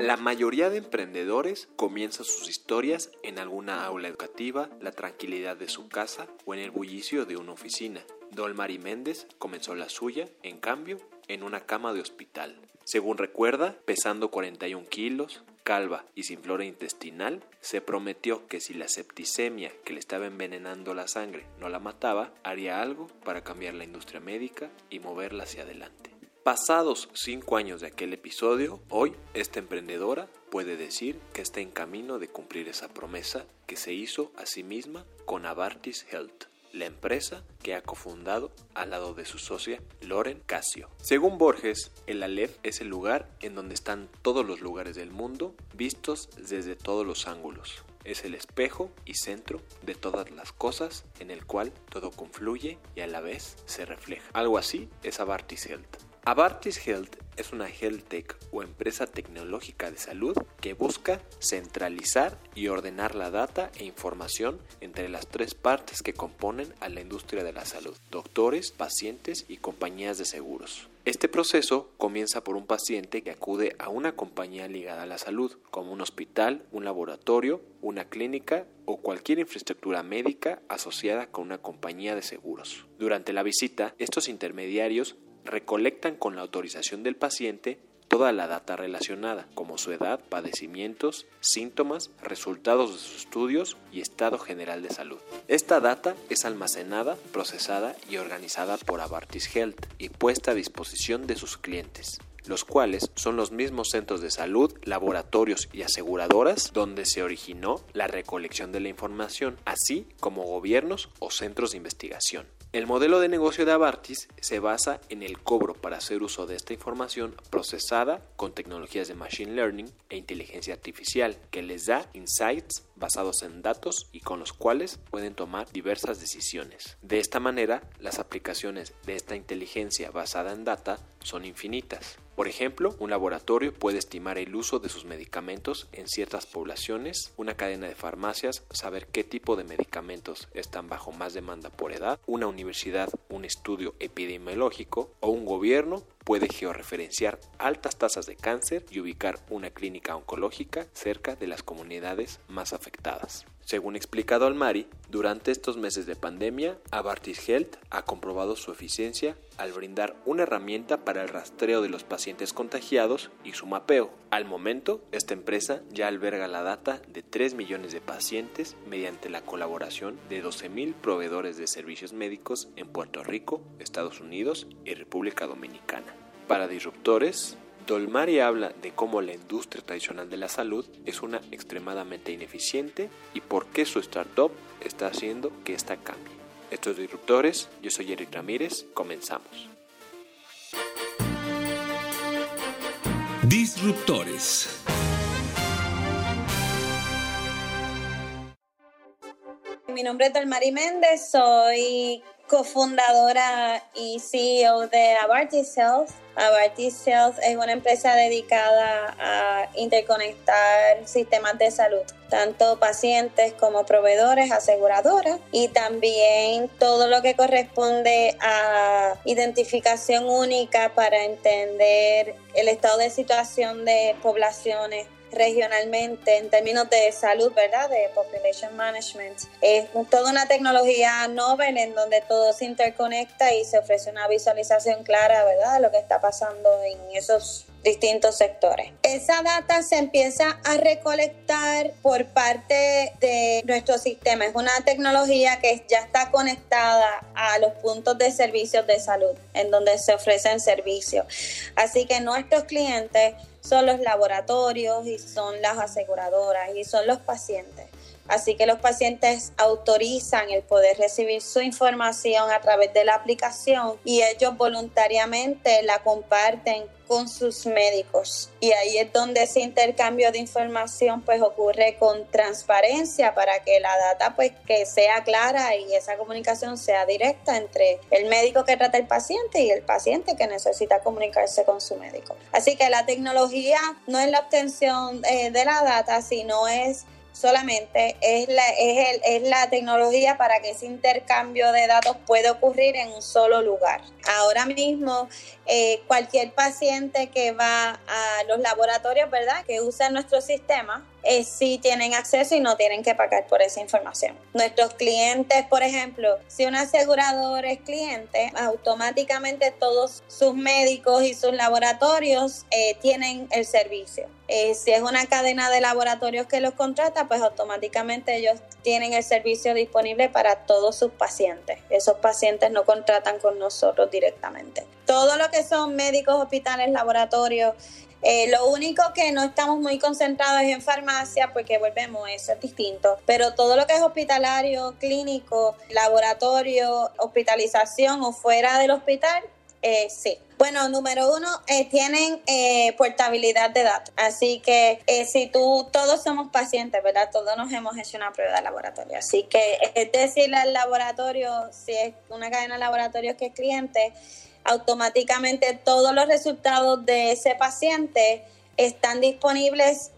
La mayoría de emprendedores comienzan sus historias en alguna aula educativa, la tranquilidad de su casa o en el bullicio de una oficina. Dolmari Méndez comenzó la suya, en cambio, en una cama de hospital. Según recuerda, pesando 41 kilos, calva y sin flora intestinal, se prometió que si la septicemia que le estaba envenenando la sangre no la mataba, haría algo para cambiar la industria médica y moverla hacia adelante. Pasados cinco años de aquel episodio, hoy esta emprendedora puede decir que está en camino de cumplir esa promesa que se hizo a sí misma con Avartis Health la empresa que ha cofundado al lado de su socia Loren Casio. Según Borges, el Aleph es el lugar en donde están todos los lugares del mundo vistos desde todos los ángulos. Es el espejo y centro de todas las cosas en el cual todo confluye y a la vez se refleja. Algo así es Avartis Health. Avartis Health es una health tech o empresa tecnológica de salud que busca centralizar y ordenar la data e información entre las tres partes que componen a la industria de la salud, doctores, pacientes y compañías de seguros. Este proceso comienza por un paciente que acude a una compañía ligada a la salud, como un hospital, un laboratorio, una clínica o cualquier infraestructura médica asociada con una compañía de seguros. Durante la visita, estos intermediarios recolectan con la autorización del paciente toda la data relacionada, como su edad, padecimientos, síntomas, resultados de sus estudios y estado general de salud. Esta data es almacenada, procesada y organizada por Avartis Health y puesta a disposición de sus clientes los cuales son los mismos centros de salud, laboratorios y aseguradoras donde se originó la recolección de la información, así como gobiernos o centros de investigación. El modelo de negocio de Avartis se basa en el cobro para hacer uso de esta información procesada con tecnologías de Machine Learning e inteligencia artificial que les da insights basados en datos y con los cuales pueden tomar diversas decisiones. De esta manera, las aplicaciones de esta inteligencia basada en data son infinitas. Por ejemplo, un laboratorio puede estimar el uso de sus medicamentos en ciertas poblaciones, una cadena de farmacias saber qué tipo de medicamentos están bajo más demanda por edad, una universidad un estudio epidemiológico o un gobierno puede georreferenciar altas tasas de cáncer y ubicar una clínica oncológica cerca de las comunidades más afectadas. Según explicado al Mari, durante estos meses de pandemia, Avartis Health ha comprobado su eficiencia al brindar una herramienta para el rastreo de los pacientes contagiados y su mapeo. Al momento, esta empresa ya alberga la data de 3 millones de pacientes mediante la colaboración de 12.000 proveedores de servicios médicos en Puerto Rico, Estados Unidos y República Dominicana. Para disruptores, Dolmari habla de cómo la industria tradicional de la salud es una extremadamente ineficiente y por qué su startup está haciendo que esta cambie. Estos disruptores, yo soy Eric Ramírez, comenzamos. Disruptores. Mi nombre es Dolmari Méndez, soy cofundadora y CEO de Avartis Health. Avartis Health es una empresa dedicada a interconectar sistemas de salud, tanto pacientes como proveedores, aseguradoras y también todo lo que corresponde a identificación única para entender el estado de situación de poblaciones regionalmente en términos de salud, ¿verdad? De population management. Es toda una tecnología novel en donde todo se interconecta y se ofrece una visualización clara, ¿verdad? De lo que está pasando en esos distintos sectores. Esa data se empieza a recolectar por parte de nuestro sistema. Es una tecnología que ya está conectada a los puntos de servicios de salud en donde se ofrecen servicios. Así que nuestros clientes son los laboratorios y son las aseguradoras y son los pacientes. Así que los pacientes autorizan el poder recibir su información a través de la aplicación y ellos voluntariamente la comparten con sus médicos. Y ahí es donde ese intercambio de información pues ocurre con transparencia para que la data pues que sea clara y esa comunicación sea directa entre el médico que trata el paciente y el paciente que necesita comunicarse con su médico. Así que la tecnología no es la obtención eh, de la data, sino es solamente es la, es, el, es la tecnología para que ese intercambio de datos pueda ocurrir en un solo lugar. Ahora mismo, eh, cualquier paciente que va a los laboratorios, ¿verdad? Que usa nuestro sistema, eh, sí tienen acceso y no tienen que pagar por esa información. Nuestros clientes, por ejemplo, si un asegurador es cliente, automáticamente todos sus médicos y sus laboratorios eh, tienen el servicio. Eh, si es una cadena de laboratorios que los contrata, pues automáticamente ellos tienen el servicio disponible para todos sus pacientes. Esos pacientes no contratan con nosotros directamente. Todo lo que son médicos, hospitales, laboratorios, eh, lo único que no estamos muy concentrados es en farmacia, porque volvemos, eso es distinto. Pero todo lo que es hospitalario, clínico, laboratorio, hospitalización o fuera del hospital, eh, sí. Bueno, número uno, eh, tienen portabilidad de datos. Así que si tú, todos somos pacientes, ¿verdad? Todos nos hemos hecho una prueba de laboratorio. Así que es decirle al laboratorio, si es una cadena de laboratorios que es cliente, automáticamente todos los resultados de ese paciente están disponibles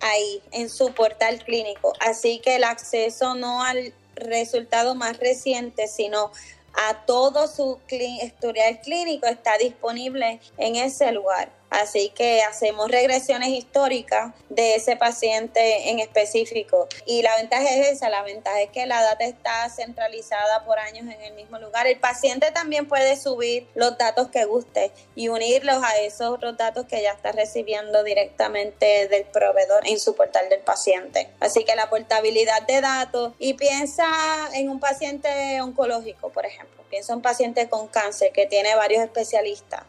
ahí en su portal clínico. Así que el acceso no al resultado más reciente, sino a todo su historial clínico está disponible en ese lugar. Así que hacemos regresiones históricas de ese paciente en específico. Y la ventaja es esa, la ventaja es que la data está centralizada por años en el mismo lugar. El paciente también puede subir los datos que guste y unirlos a esos otros datos que ya está recibiendo directamente del proveedor en su portal del paciente. Así que la portabilidad de datos y piensa en un paciente oncológico, por ejemplo. Piensa en un paciente con cáncer que tiene varios especialistas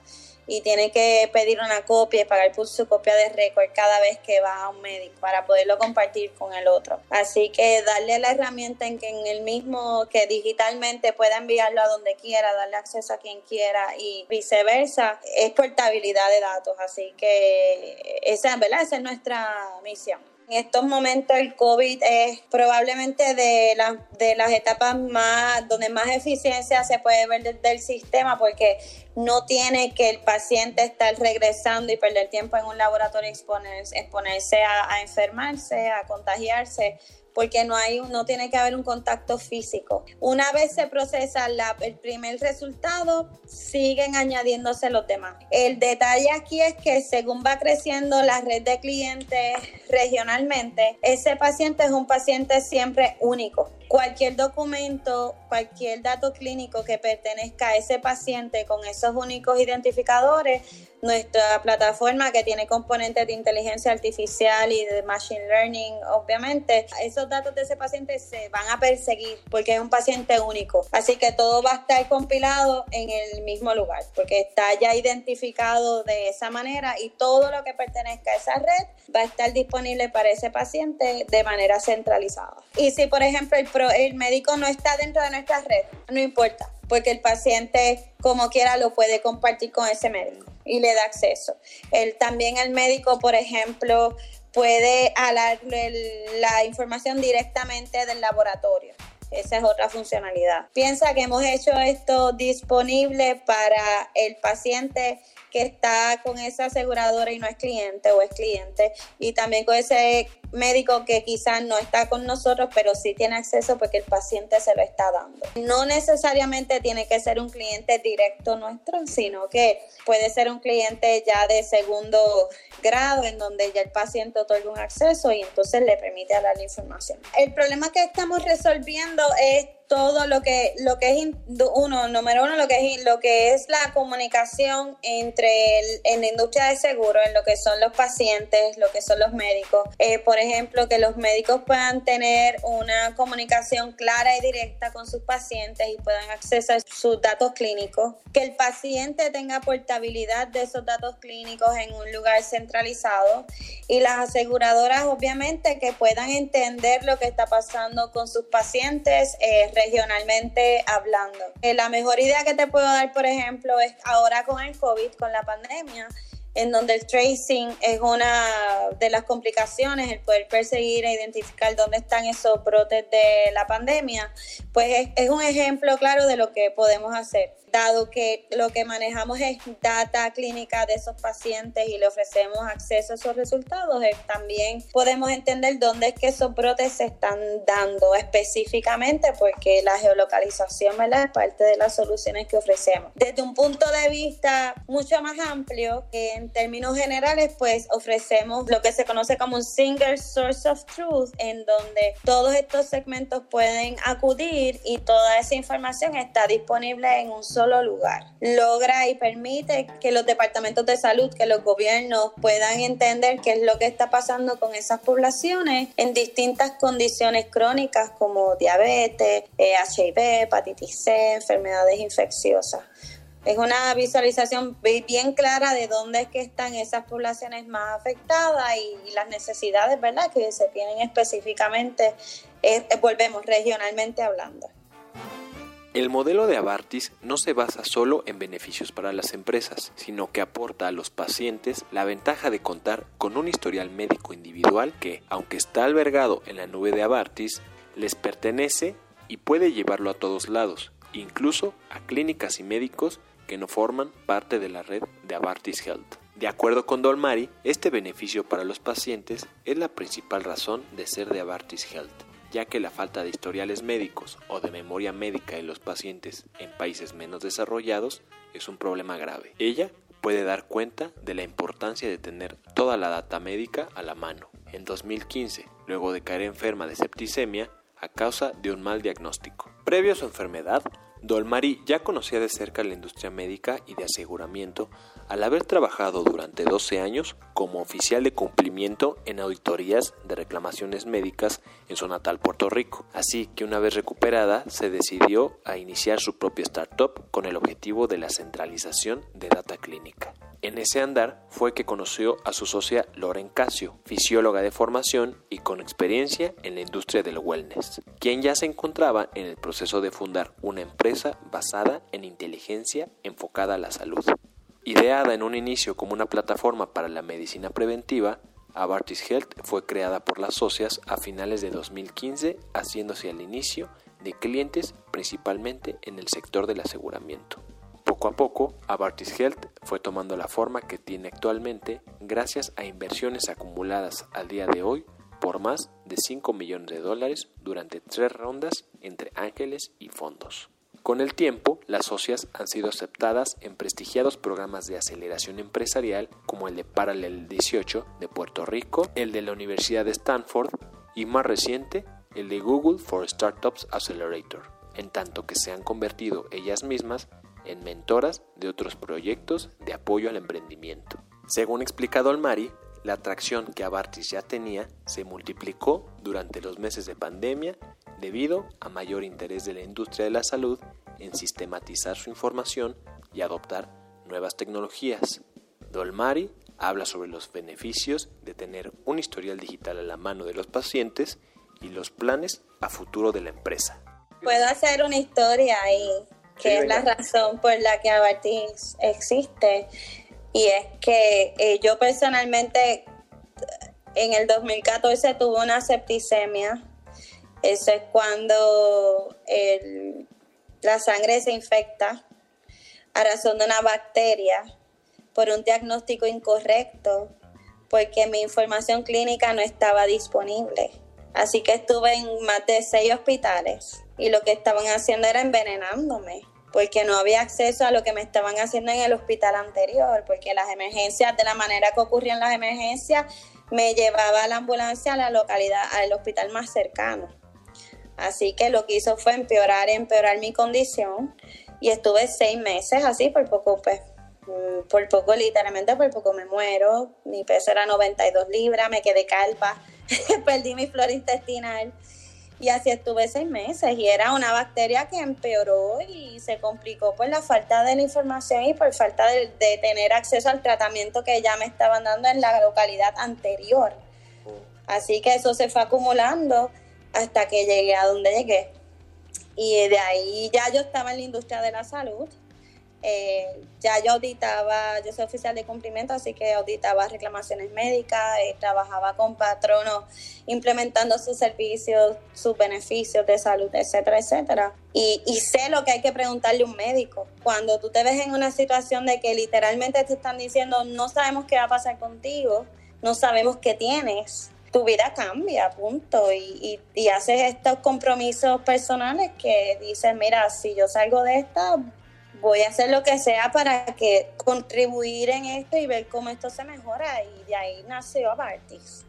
y tiene que pedir una copia y pagar por su copia de récord cada vez que va a un médico para poderlo compartir con el otro. Así que darle la herramienta en que en el mismo que digitalmente pueda enviarlo a donde quiera, darle acceso a quien quiera y viceversa, es portabilidad de datos. Así que esa, ¿verdad? esa es nuestra misión. En estos momentos el COVID es probablemente de, de las etapas más donde más eficiencia se puede ver desde el sistema porque no tiene que el paciente estar regresando y perder tiempo en un laboratorio exponerse, exponerse a enfermarse, a contagiarse porque no hay no tiene que haber un contacto físico. Una vez se procesa el primer resultado, siguen añadiéndose los demás. El detalle aquí es que según va creciendo la red de clientes regionalmente, ese paciente es un paciente siempre único cualquier documento, cualquier dato clínico que pertenezca a ese paciente con esos únicos identificadores, nuestra plataforma que tiene componentes de inteligencia artificial y de machine learning, obviamente, esos datos de ese paciente se van a perseguir porque es un paciente único. Así que todo va a estar compilado en el mismo lugar porque está ya identificado de esa manera y todo lo que pertenezca a esa red va a estar disponible para ese paciente de manera centralizada. Y si, por ejemplo, el el médico no está dentro de nuestra red, no importa, porque el paciente como quiera lo puede compartir con ese médico y le da acceso. Él, también el médico, por ejemplo, puede alarle la información directamente del laboratorio. Esa es otra funcionalidad. Piensa que hemos hecho esto disponible para el paciente que está con esa aseguradora y no es cliente o es cliente y también con ese médico que quizás no está con nosotros, pero sí tiene acceso porque el paciente se lo está dando. No necesariamente tiene que ser un cliente directo nuestro, sino que puede ser un cliente ya de segundo grado en donde ya el paciente otorga un acceso y entonces le permite dar la información. El problema que estamos resolviendo es todo lo que lo que es uno número uno lo que es lo que es la comunicación entre en la industria de seguro en lo que son los pacientes lo que son los médicos. Eh, por ejemplo que los médicos puedan tener una comunicación clara y directa con sus pacientes y puedan acceder a sus datos clínicos. Que el paciente tenga portabilidad de esos datos clínicos en un lugar centralizado. Y las aseguradoras obviamente que puedan entender lo que está pasando con sus pacientes eh, regionalmente hablando. Eh, la mejor idea que te puedo dar, por ejemplo, es ahora con el COVID, con la pandemia, en donde el tracing es una de las complicaciones, el poder perseguir e identificar dónde están esos brotes de la pandemia, pues es, un ejemplo claro de lo que podemos hacer. Dado que lo que manejamos es data clínica de esos pacientes y le ofrecemos acceso a esos resultados, eh, también podemos entender dónde es que esos brotes se están dando específicamente, porque la geolocalización ¿verdad? es parte de las soluciones que ofrecemos. Desde un punto de vista mucho más amplio, que en términos generales, pues ofrecemos lo que se conoce como un single source of truth, en donde todos estos segmentos pueden acudir y toda esa información está disponible en un solo lugar. Logra y permite que los departamentos de salud, que los gobiernos puedan entender qué es lo que está pasando con esas poblaciones en distintas condiciones crónicas como diabetes, HIV, eh, hepatitis C, enfermedades infecciosas es una visualización bien clara de dónde es que están esas poblaciones más afectadas y, las necesidades, ¿verdad?, que se tienen específicamente, eh, eh, volvemos regionalmente hablando. El modelo de Abartis no se basa solo en beneficios para las empresas, sino que aporta a los pacientes la ventaja de contar con un historial médico individual que, aunque está albergado en la nube de Abartis, les pertenece y puede llevarlo a todos lados, incluso a clínicas y médicos que no forman parte de la red de Abartis Health. De acuerdo con Dolmari, este beneficio para los pacientes es la principal razón de ser de Abartis Health, ya que la falta de historiales médicos o de memoria médica en los pacientes en países menos desarrollados es un problema grave. Ella puede dar cuenta de la importancia de tener toda la data médica a la mano. En 2015, luego de caer enferma de septicemia a causa de un mal diagnóstico. Previo a su enfermedad, Dolmari ya conocía de cerca la industria médica y de aseguramiento al haber trabajado durante 12 años como oficial de cumplimiento en auditorías de reclamaciones médicas en su natal Puerto Rico. Así que una vez recuperada se decidió a iniciar su propia startup con el objetivo de la centralización de data clínica. Ese andar fue que conoció a su socia Loren Casio, fisióloga de formación y con experiencia en la industria del wellness, quien ya se encontraba en el proceso de fundar una empresa basada en inteligencia enfocada a la salud. Ideada en un inicio como una plataforma para la medicina preventiva, Abartis Health fue creada por las socias a finales de 2015, haciéndose al inicio de clientes principalmente en el sector del aseguramiento. Poco a poco, Abartis Health fue tomando la forma que tiene actualmente gracias a inversiones acumuladas al día de hoy por más de 5 millones de dólares durante tres rondas entre ángeles y fondos. Con el tiempo, las socias han sido aceptadas en prestigiados programas de aceleración empresarial como el de Parallel 18 de Puerto Rico, el de la Universidad de Stanford y más reciente, el de Google for Startups Accelerator, en tanto que se han convertido ellas mismas en mentoras de otros proyectos de apoyo al emprendimiento. Según explicado Mari, la atracción que Abartis ya tenía se multiplicó durante los meses de pandemia debido a mayor interés de la industria de la salud en sistematizar su información y adoptar nuevas tecnologías. Dolmari habla sobre los beneficios de tener un historial digital a la mano de los pacientes y los planes a futuro de la empresa. Puedo hacer una historia ahí que es la razón por la que Abartis existe. Y es que eh, yo personalmente en el 2014 tuve una septicemia. Eso es cuando la sangre se infecta a razón de una bacteria por un diagnóstico incorrecto, porque mi información clínica no estaba disponible. Así que estuve en más de seis hospitales y lo que estaban haciendo era envenenándome porque no había acceso a lo que me estaban haciendo en el hospital anterior, porque las emergencias, de la manera que ocurrían las emergencias, me llevaba la ambulancia a la localidad, al hospital más cercano. Así que lo que hizo fue empeorar y empeorar mi condición. Y estuve seis meses así, por poco, pues, mm, por poco, literalmente, por poco me muero. Mi peso era 92 libras, me quedé calva, perdí mi flora intestinal. Y así estuve seis meses y era una bacteria que empeoró y se complicó por la falta de la información y por falta de, de tener acceso al tratamiento que ya me estaban dando en la localidad anterior. Así que eso se fue acumulando hasta que llegué a donde llegué. Y de ahí ya yo estaba en la industria de la salud. Eh, ya yo auditaba, yo soy oficial de cumplimiento, así que auditaba reclamaciones médicas, eh, trabajaba con patronos implementando sus servicios, sus beneficios de salud, etcétera, etcétera. Y, y sé lo que hay que preguntarle a un médico. Cuando tú te ves en una situación de que literalmente te están diciendo no sabemos qué va a pasar contigo, no sabemos qué tienes, tu vida cambia, punto. Y, y, haces estos compromisos personales que dices, mira, si yo salgo de esta, voy a hacer lo que sea para que contribuir en esto y ver cómo esto se mejora. Y de ahí nació Abartis.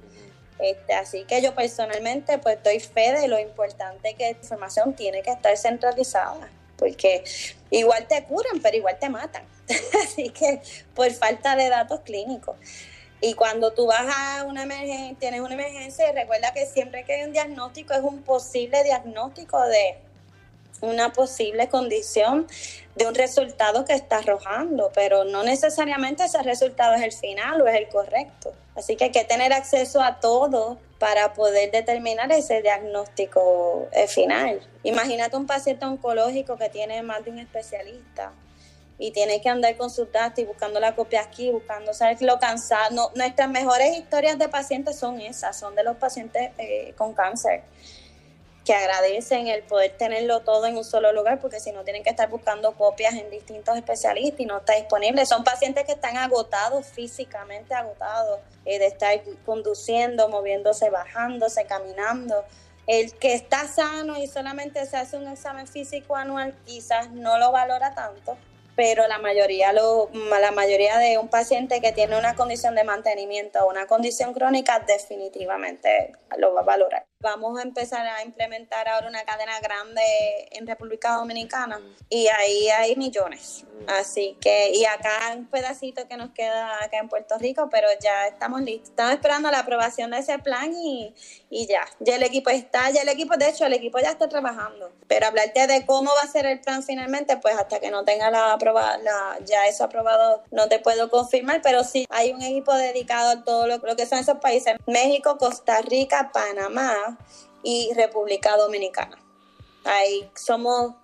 Este, así que yo personalmente pues doy fe de lo importante que la información tiene que estar centralizada, porque igual te curan, pero igual te matan. así que por falta de datos clínicos. Y cuando tú vas a una emergencia, tienes una emergencia, recuerda que siempre que hay un diagnóstico es un posible diagnóstico de una posible condición de un resultado que está arrojando, pero no necesariamente ese resultado es el final o es el correcto. Así que hay que tener acceso a todo para poder determinar ese diagnóstico eh, final. Imagínate un paciente oncológico que tiene más de un especialista y tiene que andar con sus datos y buscando la copia aquí, buscando, ¿sabes? Lo cansado. nuestras mejores historias de pacientes son esas, son de los pacientes eh, con cáncer, que agradecen el poder tenerlo todo en un solo lugar, porque si no tienen que estar buscando copias en distintos especialistas y no está disponible. Son pacientes que están agotados, físicamente agotados, eh, de estar conduciendo, moviéndose, bajándose, caminando. El que está sano y solamente se hace un examen físico anual quizás no lo valora tanto, pero la mayoría, lo, la mayoría de un paciente que tiene una condición de mantenimiento o una condición crónica definitivamente lo va a valorar. Vamos a empezar a implementar ahora una cadena grande en República Dominicana y ahí hay millones. Así que, y acá un pedacito que nos queda acá en Puerto Rico, pero ya estamos listos. Estamos esperando la aprobación de ese plan y, y ya, ya el equipo está, ya el equipo, de hecho, el equipo ya está trabajando. Pero hablarte de cómo va a ser el plan finalmente, pues hasta que no tenga la aprobación, ya eso aprobado, no te puedo confirmar, pero sí hay un equipo dedicado a todo lo, lo que son esos países, México, Costa Rica, Panamá, y República Dominicana. Ahí somos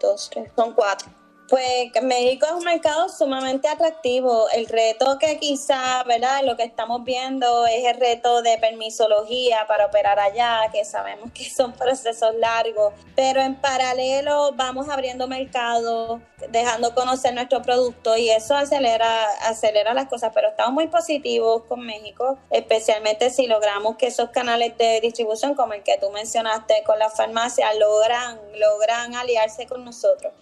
dos, tres, son cuatro. Pues México es un mercado sumamente atractivo. El reto que quizá, ¿verdad? Lo que estamos viendo es el reto de permisología para operar allá, que sabemos que son procesos largos, pero en paralelo vamos abriendo mercado, dejando conocer nuestro producto y eso acelera, acelera las cosas, pero estamos muy positivos con México, especialmente si logramos que esos canales de distribución como el que tú mencionaste con la farmacia logran, logran aliarse con nosotros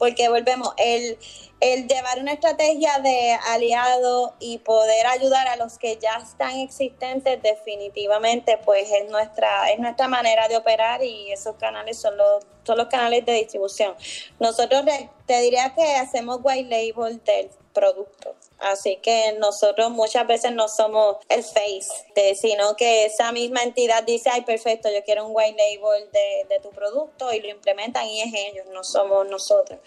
porque volvemos, el, el llevar una estrategia de aliado y poder ayudar a los que ya están existentes definitivamente pues es nuestra es nuestra manera de operar y esos canales son los son los canales de distribución. Nosotros te diría que hacemos white label del producto Así que nosotros muchas veces no somos el face, sino que esa misma entidad dice, ay, perfecto, yo quiero un white label de, tu producto y lo implementan y es ellos, no somos nosotros.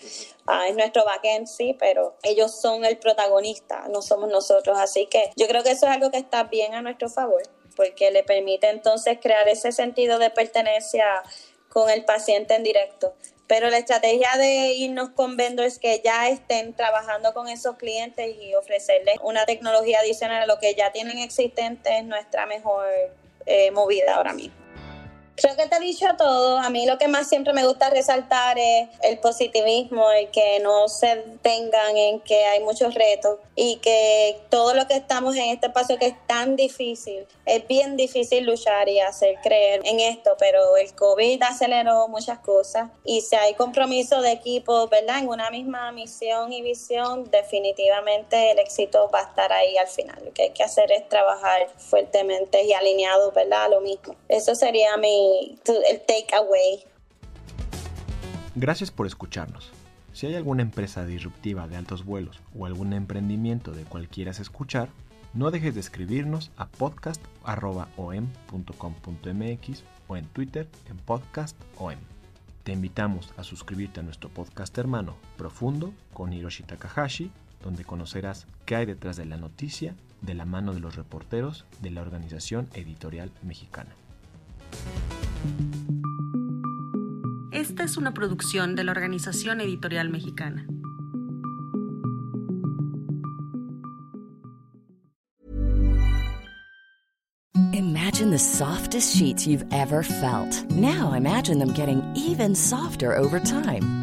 Ah, es nuestro backend, sí, pero ellos son el protagonista, no somos nosotros. Así que yo creo que eso es algo que está bien a nuestro favor, porque le permite entonces crear ese sentido de pertenencia con el paciente en directo. Pero la estrategia de irnos con vendors que ya estén trabajando con esos clientes y ofrecerles una tecnología adicional a lo que ya tienen existente es nuestra mejor eh, movida ahora mismo. Creo que te he dicho todo. A mí lo que más siempre me gusta resaltar es el positivismo, el que no se tengan en que hay muchos retos y que todo lo que estamos en este espacio que es tan difícil, es bien difícil luchar y hacer creer en esto, pero el COVID aceleró muchas cosas y si hay compromiso de equipo, ¿verdad? En una misma misión y visión, definitivamente el éxito va a estar ahí al final. Lo que hay que hacer es trabajar fuertemente y alineado, ¿verdad? A lo mismo. Eso sería mi el, el takeaway. Gracias por escucharnos. Si hay alguna empresa disruptiva de altos vuelos o algún emprendimiento de cual quieras escuchar, no dejes de escribirnos a podcast.om.com.mx o en Twitter en podcastom. Te invitamos a suscribirte a nuestro podcast hermano Profundo con Hiroshi Takahashi, donde conocerás qué hay detrás de la noticia de la mano de los reporteros de la Organización Editorial Mexicana. Esta es una producción de la Organización Editorial Mexicana. Imagine the softest sheets you've ever felt. Now imagine them getting even softer over time.